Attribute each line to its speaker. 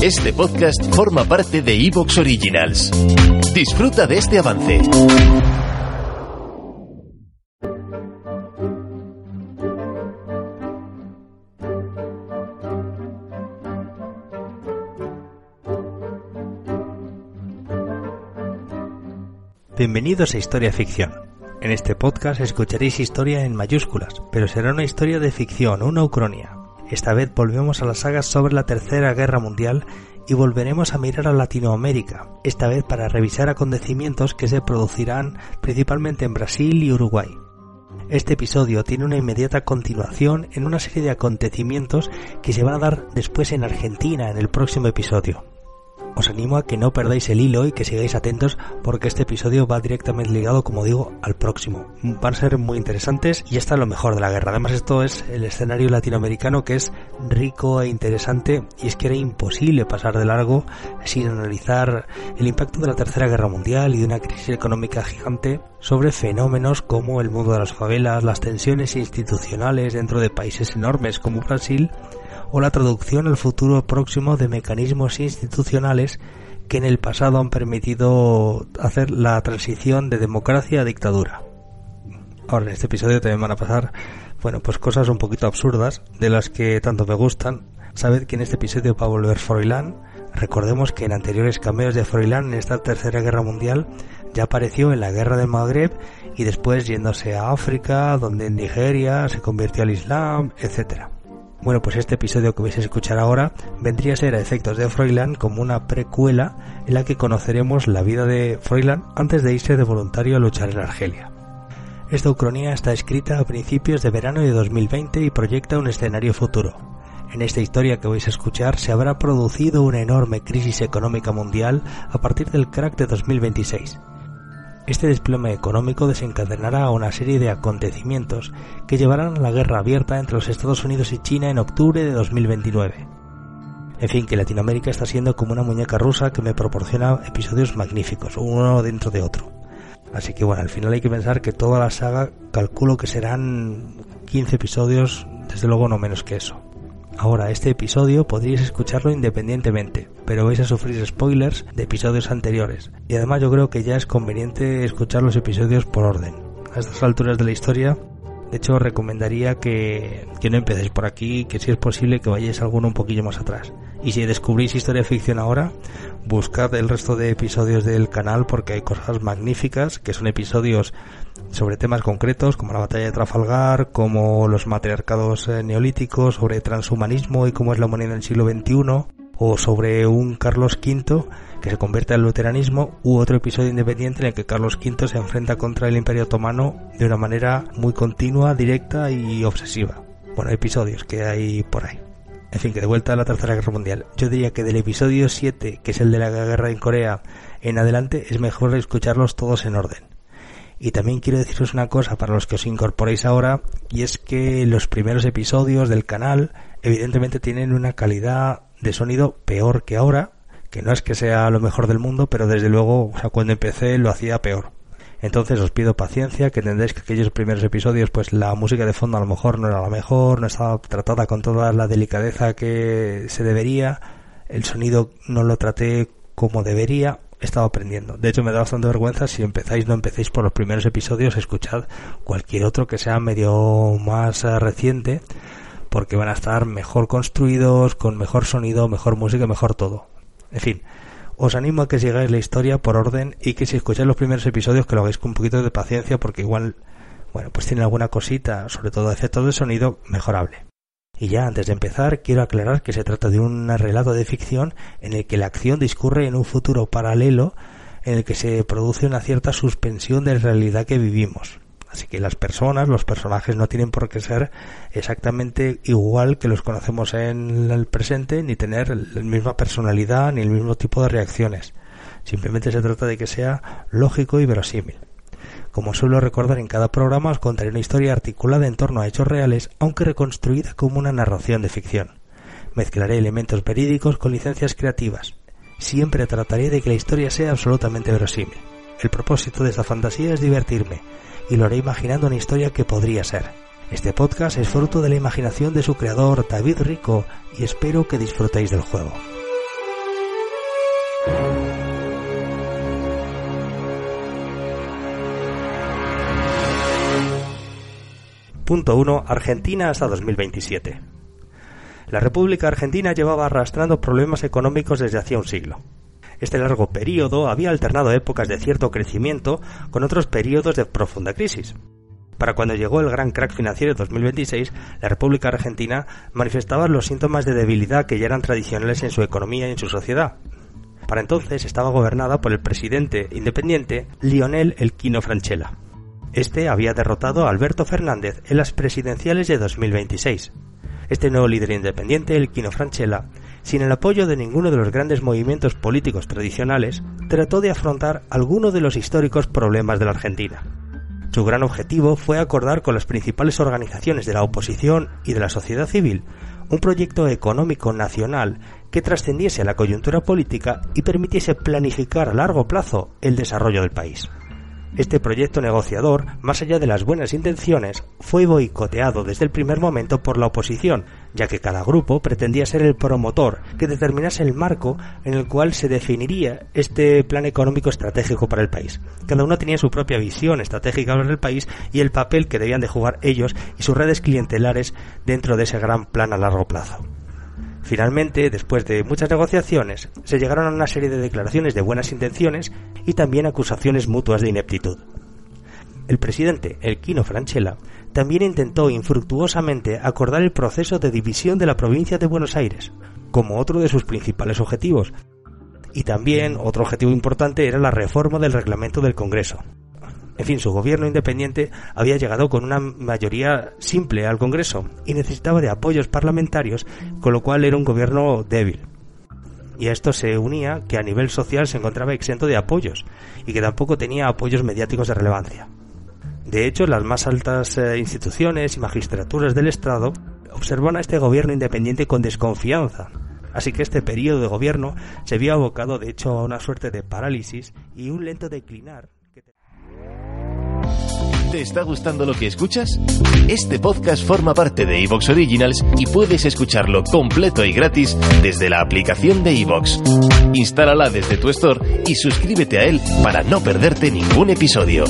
Speaker 1: Este podcast forma parte de Evox Originals. Disfruta de este avance.
Speaker 2: Bienvenidos a Historia Ficción. En este podcast escucharéis historia en mayúsculas, pero será una historia de ficción, una ucronia. Esta vez volvemos a las sagas sobre la Tercera Guerra Mundial y volveremos a mirar a Latinoamérica, esta vez para revisar acontecimientos que se producirán principalmente en Brasil y Uruguay. Este episodio tiene una inmediata continuación en una serie de acontecimientos que se van a dar después en Argentina en el próximo episodio. Os animo a que no perdáis el hilo y que sigáis atentos porque este episodio va directamente ligado, como digo, al próximo. Van a ser muy interesantes y está lo mejor de la guerra. Además esto es el escenario latinoamericano que es rico e interesante y es que era imposible pasar de largo sin analizar el impacto de la Tercera Guerra Mundial y de una crisis económica gigante sobre fenómenos como el mundo de las favelas, las tensiones institucionales dentro de países enormes como Brasil o la traducción al futuro próximo de mecanismos institucionales que en el pasado han permitido hacer la transición de democracia a dictadura. Ahora en este episodio también van a pasar, bueno, pues cosas un poquito absurdas de las que tanto me gustan. Sabed que en este episodio va a volver Froilán. Recordemos que en anteriores cameos de Froilán en esta tercera guerra mundial ya apareció en la guerra del Magreb y después yéndose a África, donde en Nigeria se convirtió al Islam, etcétera. Bueno, pues este episodio que vais a escuchar ahora vendría a ser a efectos de Froilán como una precuela en la que conoceremos la vida de Froilán antes de irse de voluntario a luchar en Argelia. Esta ucronía está escrita a principios de verano de 2020 y proyecta un escenario futuro. En esta historia que vais a escuchar se habrá producido una enorme crisis económica mundial a partir del crack de 2026 este desplome económico desencadenará una serie de acontecimientos que llevarán a la guerra abierta entre los Estados Unidos y China en octubre de 2029. En fin, que Latinoamérica está siendo como una muñeca rusa que me proporciona episodios magníficos, uno dentro de otro. Así que bueno, al final hay que pensar que toda la saga calculo que serán 15 episodios, desde luego no menos que eso. Ahora, este episodio podríais escucharlo independientemente, pero vais a sufrir spoilers de episodios anteriores. Y además yo creo que ya es conveniente escuchar los episodios por orden. A estas alturas de la historia, de hecho os recomendaría que, que no empecéis por aquí, que si es posible que vayáis alguno un poquillo más atrás. Y si descubrís historia ficción ahora, buscad el resto de episodios del canal porque hay cosas magníficas, que son episodios sobre temas concretos como la batalla de Trafalgar, como los matriarcados eh, neolíticos, sobre transhumanismo y cómo es la humanidad en el siglo XXI, o sobre un Carlos V que se convierte al luteranismo, u otro episodio independiente en el que Carlos V se enfrenta contra el Imperio Otomano de una manera muy continua, directa y obsesiva. Bueno, episodios que hay por ahí. En fin, que de vuelta a la Tercera Guerra Mundial. Yo diría que del episodio 7, que es el de la guerra en Corea, en adelante es mejor escucharlos todos en orden. Y también quiero deciros una cosa para los que os incorporéis ahora, y es que los primeros episodios del canal evidentemente tienen una calidad de sonido peor que ahora, que no es que sea lo mejor del mundo, pero desde luego, o sea, cuando empecé lo hacía peor. Entonces os pido paciencia, que entendéis que aquellos primeros episodios, pues la música de fondo a lo mejor no era la mejor, no estaba tratada con toda la delicadeza que se debería, el sonido no lo traté como debería, he estado aprendiendo. De hecho, me da bastante vergüenza si empezáis, no empecéis por los primeros episodios, escuchad cualquier otro que sea medio más eh, reciente, porque van a estar mejor construidos, con mejor sonido, mejor música, mejor todo. En fin, os animo a que sigáis la historia por orden y que si escucháis los primeros episodios que lo hagáis con un poquito de paciencia, porque igual, bueno, pues tiene alguna cosita, sobre todo efectos de sonido, mejorable. Y ya antes de empezar, quiero aclarar que se trata de un relato de ficción en el que la acción discurre en un futuro paralelo en el que se produce una cierta suspensión de la realidad que vivimos. Así que las personas, los personajes no tienen por qué ser exactamente igual que los conocemos en el presente, ni tener la misma personalidad, ni el mismo tipo de reacciones. Simplemente se trata de que sea lógico y verosímil. Como suelo recordar en cada programa, os contaré una historia articulada en torno a hechos reales, aunque reconstruida como una narración de ficción. Mezclaré elementos verídicos con licencias creativas. Siempre trataré de que la historia sea absolutamente verosímil. El propósito de esta fantasía es divertirme, y lo haré imaginando una historia que podría ser. Este podcast es fruto de la imaginación de su creador David Rico y espero que disfrutéis del juego. Punto 1. Argentina hasta 2027. La República Argentina llevaba arrastrando problemas económicos desde hacía un siglo. Este largo periodo había alternado épocas de cierto crecimiento con otros periodos de profunda crisis. Para cuando llegó el gran crack financiero de 2026, la República Argentina manifestaba los síntomas de debilidad que ya eran tradicionales en su economía y en su sociedad. Para entonces estaba gobernada por el presidente independiente Lionel Elquino Franchella. Este había derrotado a Alberto Fernández en las presidenciales de 2026. Este nuevo líder independiente, Elquino Franchella, sin el apoyo de ninguno de los grandes movimientos políticos tradicionales, trató de afrontar alguno de los históricos problemas de la Argentina. Su gran objetivo fue acordar con las principales organizaciones de la oposición y de la sociedad civil un proyecto económico nacional que trascendiese la coyuntura política y permitiese planificar a largo plazo el desarrollo del país. Este proyecto negociador, más allá de las buenas intenciones, fue boicoteado desde el primer momento por la oposición, ya que cada grupo pretendía ser el promotor que determinase el marco en el cual se definiría este plan económico estratégico para el país. Cada uno tenía su propia visión estratégica para el país y el papel que debían de jugar ellos y sus redes clientelares dentro de ese gran plan a largo plazo. Finalmente, después de muchas negociaciones, se llegaron a una serie de declaraciones de buenas intenciones y también acusaciones mutuas de ineptitud. El presidente, Elquino Franchella, también intentó infructuosamente acordar el proceso de división de la provincia de Buenos Aires, como otro de sus principales objetivos. Y también otro objetivo importante era la reforma del reglamento del Congreso, en fin, su gobierno independiente había llegado con una mayoría simple al Congreso y necesitaba de apoyos parlamentarios, con lo cual era un gobierno débil. Y a esto se unía que a nivel social se encontraba exento de apoyos y que tampoco tenía apoyos mediáticos de relevancia. De hecho, las más altas eh, instituciones y magistraturas del Estado observan a este gobierno independiente con desconfianza, Así que este periodo de gobierno se vio abocado de hecho a una suerte de parálisis y un lento declinar
Speaker 1: ¿Te está gustando lo que escuchas? Este podcast forma parte de Evox Originals y puedes escucharlo completo y gratis desde la aplicación de Evox. Instálala desde tu store y suscríbete a él para no perderte ningún episodio.